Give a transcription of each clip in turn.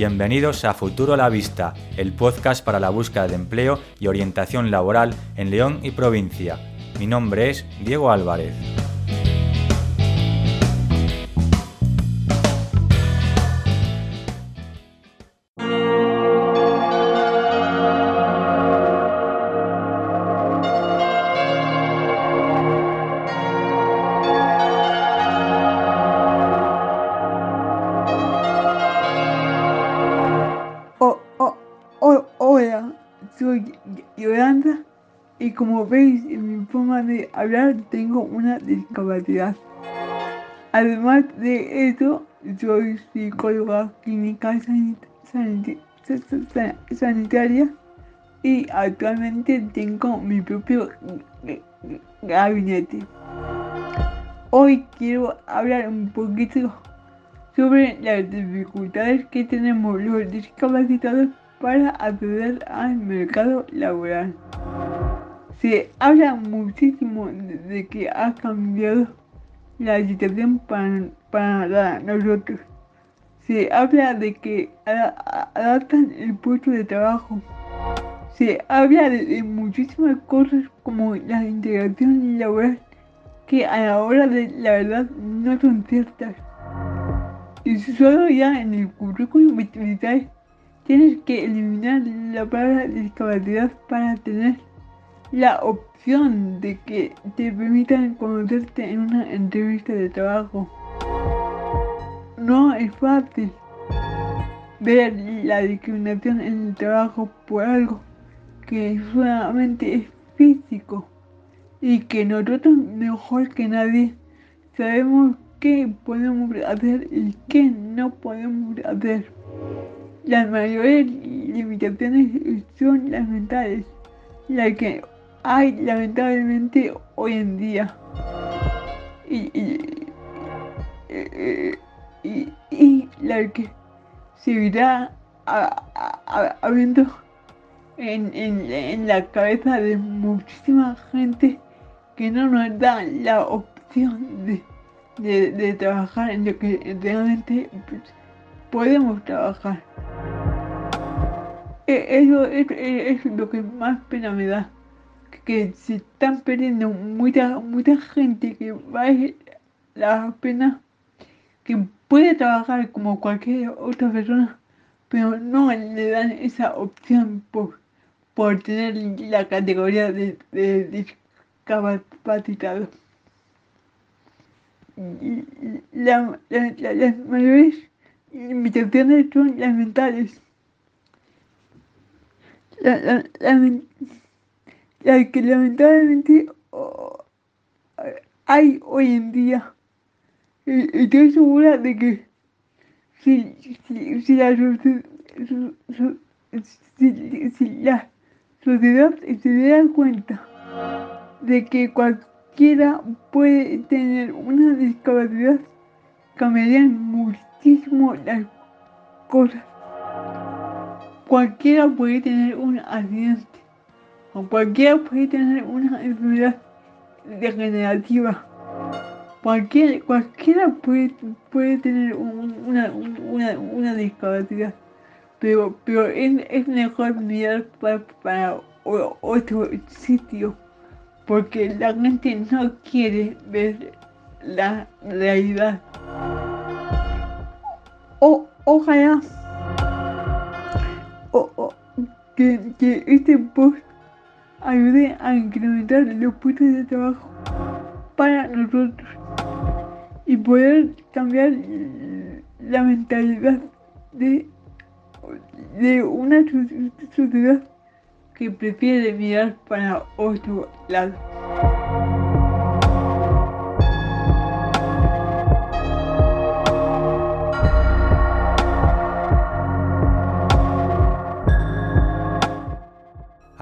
Bienvenidos a Futuro a la Vista, el podcast para la búsqueda de empleo y orientación laboral en León y provincia. Mi nombre es Diego Álvarez. Y como veis en mi forma de hablar tengo una discapacidad. Además de eso, soy psicóloga clínica sanitaria y actualmente tengo mi propio gabinete. Hoy quiero hablar un poquito sobre las dificultades que tenemos los discapacitados para acceder al mercado laboral. Se habla muchísimo de que ha cambiado la situación para, nosotros. Se habla de que adaptan el puesto de trabajo. Se habla de, muchísimas cosas como la integración laboral que a la hora de la verdad no son ciertas. Y solo ya en el currículum tienes que eliminar la palabra discapacidad para tener la opción de que te permitan conocerte en una entrevista de trabajo. No es fácil ver la discriminación en el trabajo por algo que solamente es físico y que nosotros mejor que nadie sabemos qué podemos hacer y qué no podemos hacer. Las mayores limitaciones son las mentales, las que hay lamentablemente hoy en día. Y, y, la que seguirá habiendo en, en, la cabeza de muchísima gente que no nos da la opción de, de, trabajar en lo que realmente pues, podemos trabajar. E, eso es lo que más pena me da que se están perdiendo mucha, mucha gente que vale la pena, que puede trabajar como cualquier otra persona, pero no le dan esa opción por, por tener la categoría de, discapacitado. La, las mayores limitaciones son las mentales. La, la que lamentablemente oh, hay hoy en día. Estoy segura de que si, si, si, la, sociedad se diera cuenta de que cualquiera puede tener una discapacidad, cambiarían muchísimo las cosas. Cualquiera puede tener un accidente o cualquiera puede tener una enfermedad degenerativa. Cualquiera, cualquiera puede, puede tener una, una, una, discapacidad, pero, pero es, mejor mirar para, para otro sitio, porque la gente no quiere ver la realidad. O, ojalá o, que, que este post ayude a incrementar los puestos de trabajo para nosotros y poder cambiar la mentalidad de, de una sociedad que prefiere mirar para otro lado.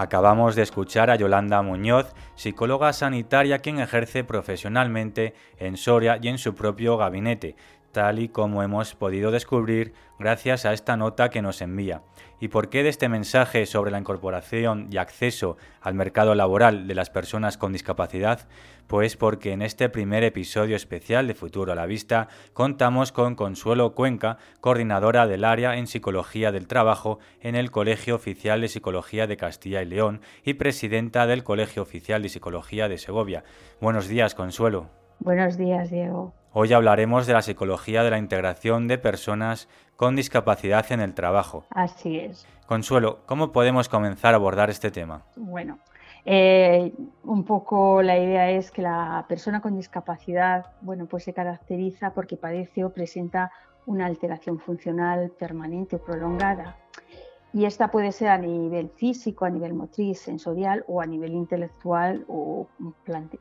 Acabamos de escuchar a Yolanda Muñoz, psicóloga sanitaria quien ejerce profesionalmente en Soria y en su propio gabinete. Tal y como hemos podido descubrir gracias a esta nota que nos envía. ¿Y por qué de este mensaje sobre la incorporación y acceso al mercado laboral de las personas con discapacidad? Pues porque en este primer episodio especial de Futuro a la Vista contamos con Consuelo Cuenca, coordinadora del área en Psicología del Trabajo en el Colegio Oficial de Psicología de Castilla y León y presidenta del Colegio Oficial de Psicología de Segovia. Buenos días, Consuelo. Buenos días, Diego. Hoy hablaremos de la psicología de la integración de personas con discapacidad en el trabajo. Así es. Consuelo, ¿cómo podemos comenzar a abordar este tema? Bueno, eh, un poco la idea es que la persona con discapacidad, bueno, pues se caracteriza porque padece o presenta una alteración funcional permanente o prolongada. Y esta puede ser a nivel físico, a nivel motriz, sensorial o a nivel intelectual o,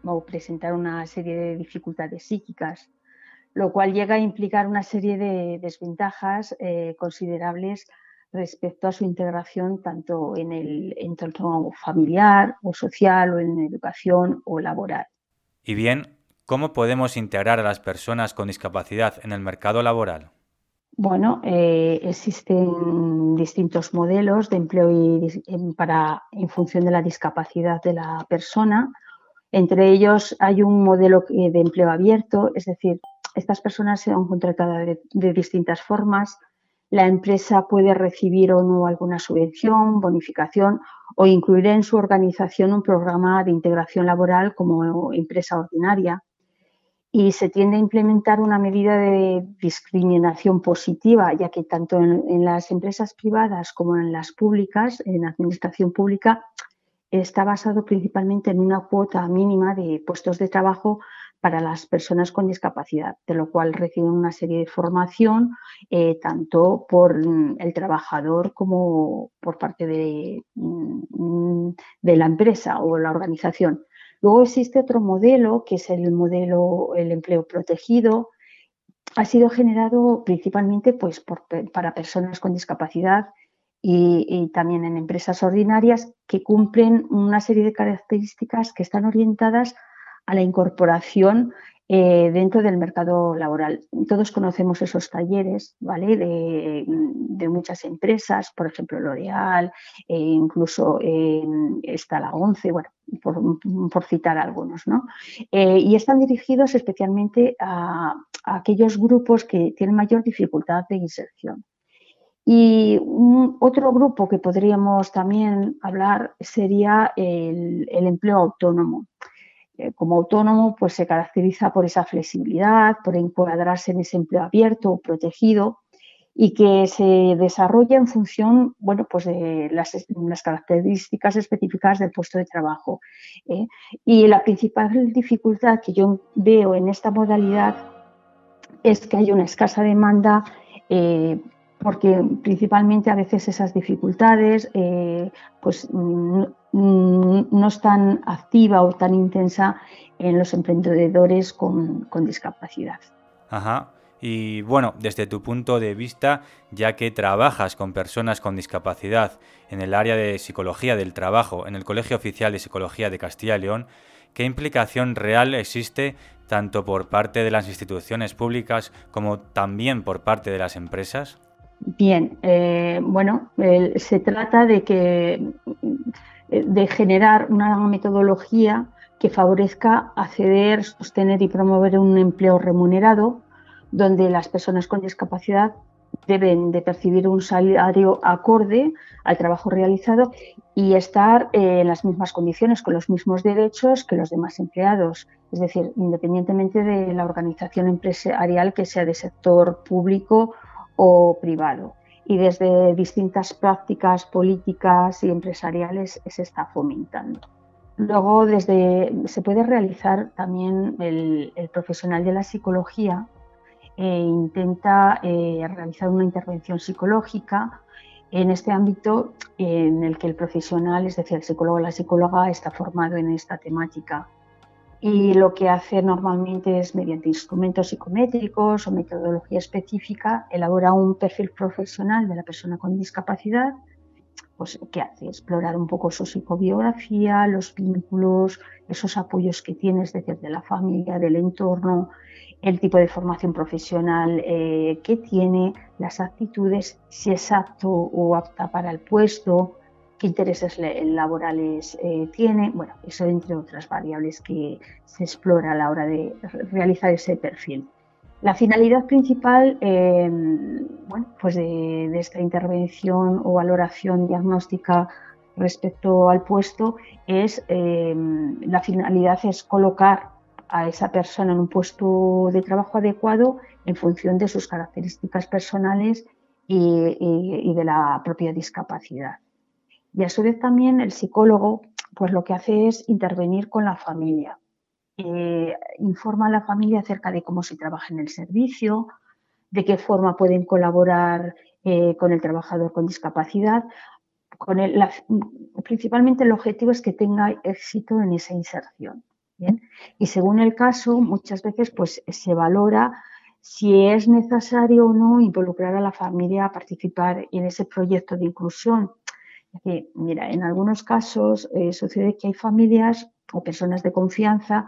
o presentar una serie de dificultades psíquicas lo cual llega a implicar una serie de desventajas eh, considerables respecto a su integración tanto en el entorno familiar o social o en educación o laboral. Y bien, ¿cómo podemos integrar a las personas con discapacidad en el mercado laboral? Bueno, eh, existen distintos modelos de empleo para, en función de la discapacidad de la persona. Entre ellos hay un modelo de empleo abierto, es decir, estas personas se han contratado de, distintas formas. La empresa puede recibir o no alguna subvención, bonificación o incluir en su organización un programa de integración laboral como empresa ordinaria. Y se tiende a implementar una medida de discriminación positiva, ya que tanto en, las empresas privadas como en las públicas, en administración pública, está basado principalmente en una cuota mínima de puestos de trabajo para las personas con discapacidad, de lo cual reciben una serie de formación eh, tanto por mm, el trabajador como por parte de, mm, de, la empresa o la organización. Luego existe otro modelo que es el modelo el empleo protegido. Ha sido generado principalmente pues, para personas con discapacidad y, también en empresas ordinarias que cumplen una serie de características que están orientadas a la incorporación eh, dentro del mercado laboral. Todos conocemos esos talleres, ¿vale? De, muchas empresas, por ejemplo, L'Oreal, e incluso está la ONCE, bueno, por, citar algunos, ¿no? Eh, y están dirigidos especialmente a, aquellos grupos que tienen mayor dificultad de inserción. Y otro grupo que podríamos también hablar sería el empleo autónomo. Eh, como autónomo, pues se caracteriza por esa flexibilidad, por encuadrarse en ese empleo abierto o protegido y que se desarrolla en función bueno, pues de las, características específicas del puesto de trabajo. ¿eh? Y la principal dificultad que yo veo en esta modalidad es que hay una escasa demanda eh, porque principalmente a veces esas dificultades pues no es tan activa o tan intensa en los emprendedores con, discapacidad. Ajá. Y bueno, desde tu punto de vista, ya que trabajas con personas con discapacidad en el área de psicología del trabajo en el Colegio Oficial de Psicología de Castilla y León, ¿qué implicación real existe tanto por parte de las instituciones públicas como también por parte de las empresas? Bien, eh, bueno, se trata de que eh, de generar una metodología que favorezca acceder, sostener y promover un empleo remunerado, donde las personas con discapacidad deben de percibir un salario acorde al trabajo realizado y estar eh, en las mismas condiciones, con los mismos derechos que los demás empleados, es decir, independientemente de la organización empresarial que sea de sector público o privado y desde distintas prácticas políticas y empresariales se está fomentando. Luego, desde, se puede realizar también el, profesional de la psicología e intenta eh, realizar una intervención psicológica en este ámbito en el que el profesional, es decir, el psicólogo o la psicóloga, está formado en esta temática y lo que hace normalmente es mediante instrumentos psicométricos o metodología específica, elabora un perfil profesional de la persona con discapacidad pues, ¿qué hace? Explorar un poco su psicobiografía, los vínculos, esos apoyos que tienes desde la familia, del entorno, el tipo de formación profesional eh, que tiene, las actitudes, si es apto o apta para el puesto, qué intereses laborales eh, tiene, bueno, eso entre otras variables que se explora a la hora de realizar ese perfil. La finalidad principal eh, bueno, pues de, esta intervención o valoración diagnóstica respecto al puesto es la finalidad es colocar a esa persona en un puesto de trabajo adecuado en función de sus características personales y, de la propia discapacidad. Y a su vez también el psicólogo pues lo que hace es intervenir con la familia. Eh, informa a la familia acerca de cómo se trabaja en el servicio, de qué forma pueden colaborar eh, con el trabajador con discapacidad. Con principalmente el objetivo es que tenga éxito en esa inserción. Y según el caso, muchas veces pues, se valora si es necesario o no involucrar a la familia a participar en ese proyecto de inclusión. Mira, en algunos casos eh, sucede que hay familias o personas de confianza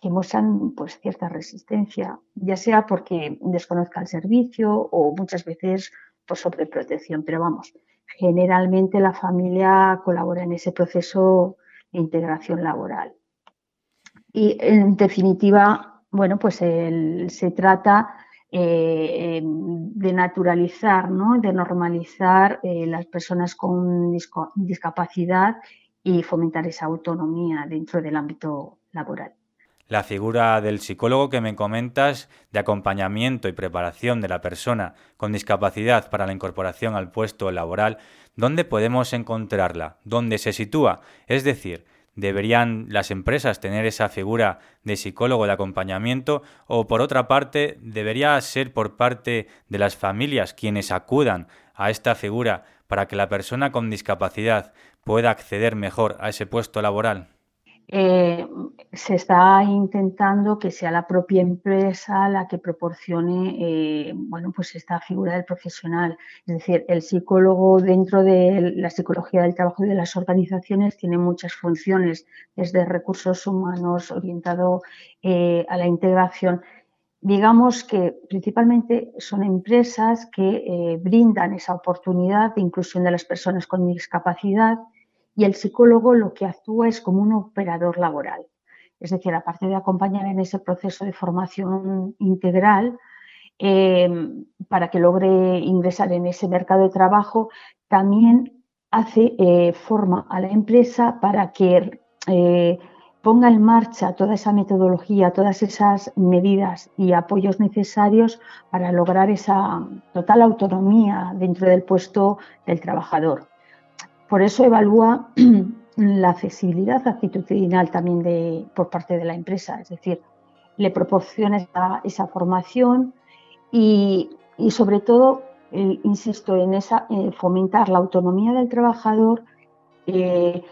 que muestran pues, cierta resistencia, ya sea porque desconozca el servicio o muchas veces por sobreprotección. Pero vamos, generalmente la familia colabora en ese proceso de integración laboral. Y en definitiva, bueno, pues se trata eh, de naturalizar, ¿no? de normalizar eh, las personas con discapacidad y fomentar esa autonomía dentro del ámbito laboral. La figura del psicólogo que me comentas de acompañamiento y preparación de la persona con discapacidad para la incorporación al puesto laboral, ¿dónde podemos encontrarla? ¿Dónde se sitúa? Es decir, ¿Deberían las empresas tener esa figura de psicólogo de acompañamiento? ¿O por otra parte, debería ser por parte de las familias quienes acudan a esta figura para que la persona con discapacidad pueda acceder mejor a ese puesto laboral? Eh, se está intentando que sea la propia empresa la que proporcione eh, bueno, pues esta figura del profesional. Es decir, el psicólogo dentro de la psicología del trabajo de las organizaciones tiene muchas funciones, desde recursos humanos orientado eh, a la integración. Digamos que principalmente son empresas que brindan esa oportunidad de inclusión de las personas con discapacidad y el psicólogo lo que actúa es como un operador laboral. Es decir, aparte de acompañar en ese proceso de formación integral, eh, para que logre ingresar en ese mercado de trabajo, también hace eh, forma a la empresa para que eh, ponga en marcha toda esa metodología, todas esas medidas y apoyos necesarios para lograr esa total autonomía dentro del puesto del trabajador. Por eso evalúa la accesibilidad actitudinal también de, por parte de la empresa, es decir, le proporciona esa, formación y, sobre todo, eh, insisto, en esa, fomentar la autonomía del trabajador, eh,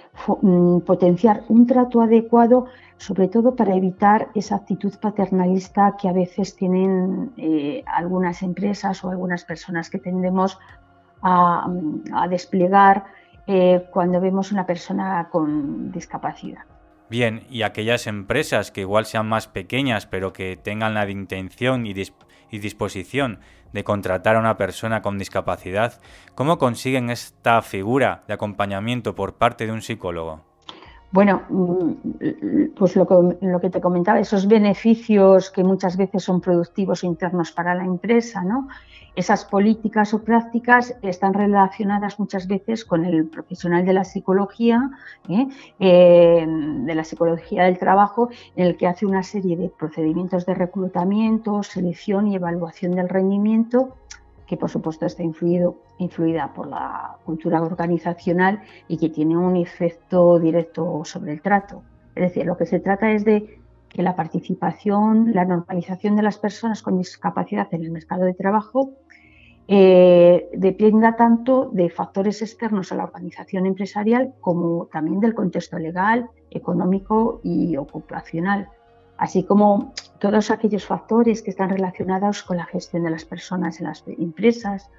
mm, potenciar un trato adecuado, sobre todo para evitar esa actitud paternalista que a veces tienen eh, algunas empresas o algunas personas que tendemos a desplegar eh, cuando vemos una persona con discapacidad. Bien, y aquellas empresas que igual sean más pequeñas, pero que tengan la intención y, y disposición de contratar a una persona con discapacidad, ¿cómo consiguen esta figura de acompañamiento por parte de un psicólogo? Bueno, mm, pues lo que, te comentaba, esos beneficios que muchas veces son productivos internos para la empresa, ¿no? Esas políticas o prácticas están relacionadas muchas veces con el profesional de la psicología, ¿eh? Eh, de la psicología del trabajo, en el que hace una serie de procedimientos de reclutamiento, selección y evaluación del rendimiento que por supuesto está influida por la cultura organizacional y que tiene un efecto directo sobre el trato. Es decir, lo que se trata es de que la participación, la normalización de las personas con discapacidad en el mercado de trabajo eh, dependa tanto de factores externos a la organización empresarial como también del contexto legal, económico y ocupacional así como todos aquellos factores que están relacionados con la gestión de las personas en las empresas,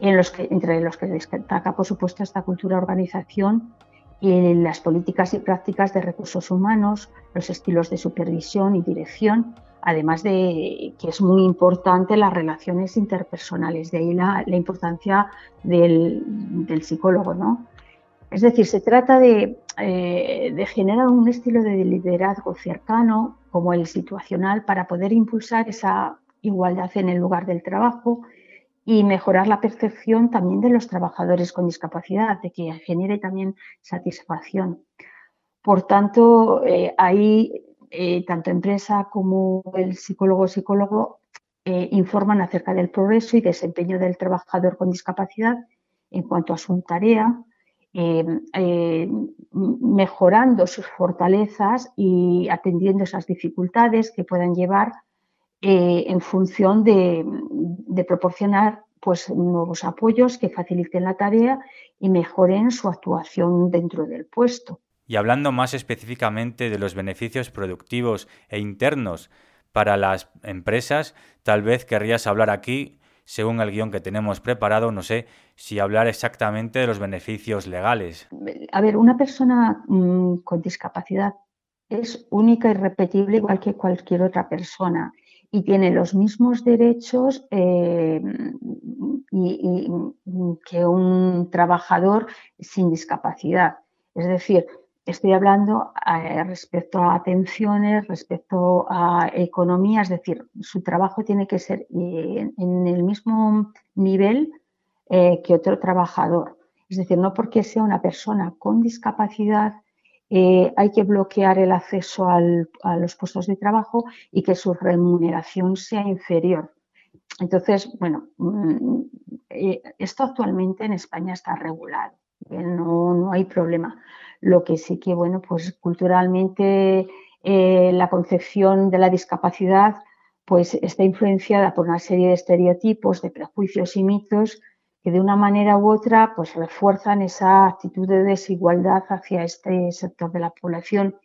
en entre los que destaca, por supuesto, esta cultura organización y las políticas y prácticas de recursos humanos, los estilos de supervisión y dirección, además de que es muy importante las relaciones interpersonales, de ahí la, importancia del, psicólogo. ¿no? Es decir, se trata de, eh, de generar un estilo de liderazgo cercano, como el situacional, para poder impulsar esa igualdad en el lugar del trabajo y mejorar la percepción también de los trabajadores con discapacidad, de que genere también satisfacción. Por tanto, eh, ahí eh, tanto empresa como el psicólogo o psicólogo eh, informan acerca del progreso y desempeño del trabajador con discapacidad en cuanto a su tarea, mejorando sus fortalezas y atendiendo esas dificultades que puedan llevar eh, en función de, proporcionar pues, nuevos apoyos que faciliten la tarea y mejoren su actuación dentro del puesto. Y hablando más específicamente de los beneficios productivos e internos para las empresas, tal vez querrías hablar aquí, según el guion que tenemos preparado, no sé si hablar exactamente de los beneficios legales. A ver, una persona mm, con discapacidad es única y repetible igual que cualquier otra persona y tiene los mismos derechos eh, que un trabajador sin discapacidad. Es decir, estoy hablando eh, respecto a atenciones, respecto a economía, es decir, su trabajo tiene que ser eh, en, el mismo nivel que otro trabajador. Es decir, no porque sea una persona con discapacidad eh, hay que bloquear el acceso a los puestos de trabajo y que su remuneración sea inferior. Entonces, bueno, mm, eh, esto actualmente en España está regulado, no, hay problema. Lo que sí que, bueno, pues culturalmente eh, la concepción de la discapacidad pues está influenciada por una serie de estereotipos, de prejuicios y mitos que de una manera u otra pues refuerzan esa actitud de desigualdad hacia este sector de la población.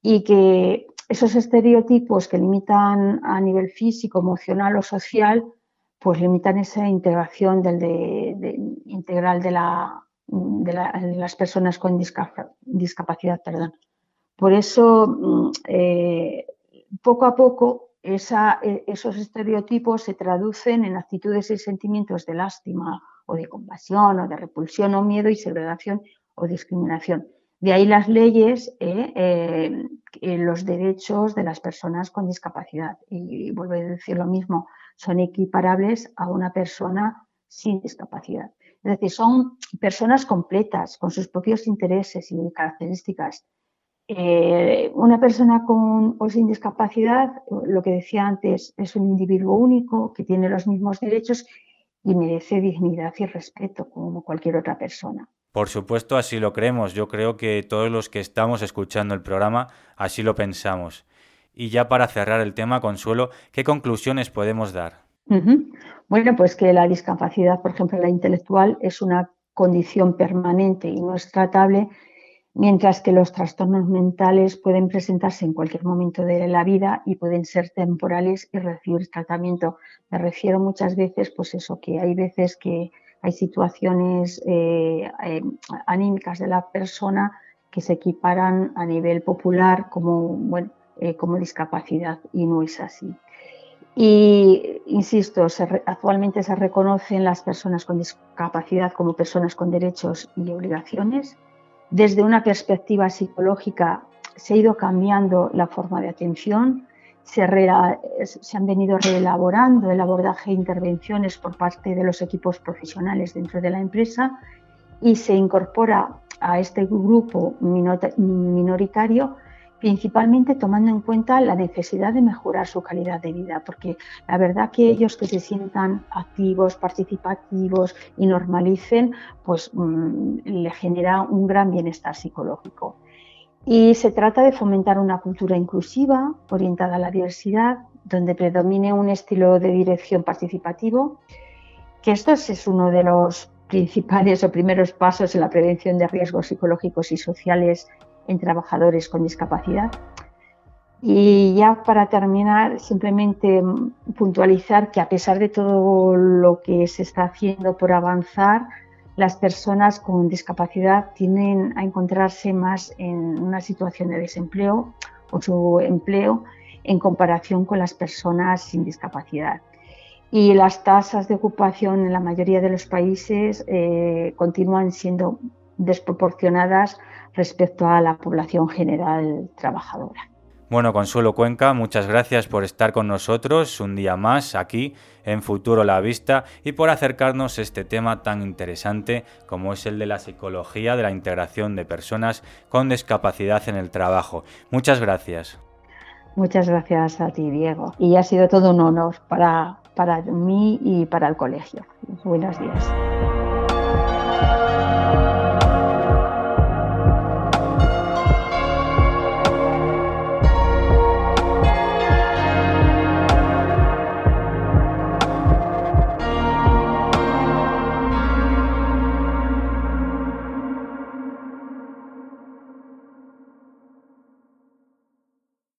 Y que esos estereotipos que limitan a nivel físico, emocional o social, pues limitan esa integración del integral de, las personas con discapacidad. Por eso, mm, eh, poco a poco, e, esos estereotipos se traducen en actitudes y sentimientos de lástima o de compasión o de repulsión o miedo y segregación o discriminación. De ahí las leyes, eh, eh, los derechos de las personas con discapacidad. Y, vuelvo a decir lo mismo, son equiparables a una persona sin discapacidad. Es decir, son personas completas, con sus propios intereses y características, eh, una persona con o sin discapacidad, lo que decía antes, es un individuo único que tiene los mismos derechos y merece dignidad y respeto como cualquier otra persona. Por supuesto, así lo creemos. Yo creo que todos los que estamos escuchando el programa así lo pensamos. Y ya para cerrar el tema, Consuelo, ¿qué conclusiones podemos dar? Bueno, pues que la discapacidad, por ejemplo, la intelectual, es una condición permanente y no es tratable mientras que los trastornos mentales pueden presentarse en cualquier momento de la vida y pueden ser temporales y recibir tratamiento. Me refiero muchas veces, pues eso, que hay veces que hay situaciones eh, eh, anímicas de la persona que se equiparan a nivel popular como, bueno, eh, como discapacidad y no es así. Y, insisto, actualmente se reconocen las personas con discapacidad como personas con derechos y obligaciones. Desde una perspectiva psicológica se ha ido cambiando la forma de atención, se, han venido reelaborando el abordaje e intervenciones por parte de los equipos profesionales dentro de la empresa y se incorpora a este grupo minoritario principalmente tomando en cuenta la necesidad de mejorar su calidad de vida, porque la verdad que ellos que se sientan activos, participativos y normalicen, pues mm, le genera un gran bienestar psicológico. Y se trata de fomentar una cultura inclusiva, orientada a la diversidad, donde predomine un estilo de dirección participativo, que esto es uno de los principales o primeros pasos en la prevención de riesgos psicológicos y sociales en trabajadores con discapacidad. Y ya para terminar, simplemente puntualizar que a pesar de todo lo que se está haciendo por avanzar, las personas con discapacidad tienden a encontrarse más en una situación de desempleo o su empleo en comparación con las personas sin discapacidad. Y las tasas de ocupación en la mayoría de los países eh, continúan siendo desproporcionadas respecto a la población general trabajadora. Bueno, Consuelo Cuenca, muchas gracias por estar con nosotros un día más aquí en Futuro La Vista y por acercarnos a este tema tan interesante como es el de la psicología de la integración de personas con discapacidad en el trabajo. Muchas gracias. Muchas gracias a ti, Diego. Y ha sido todo un honor para, para mí y para el colegio. Buenos días.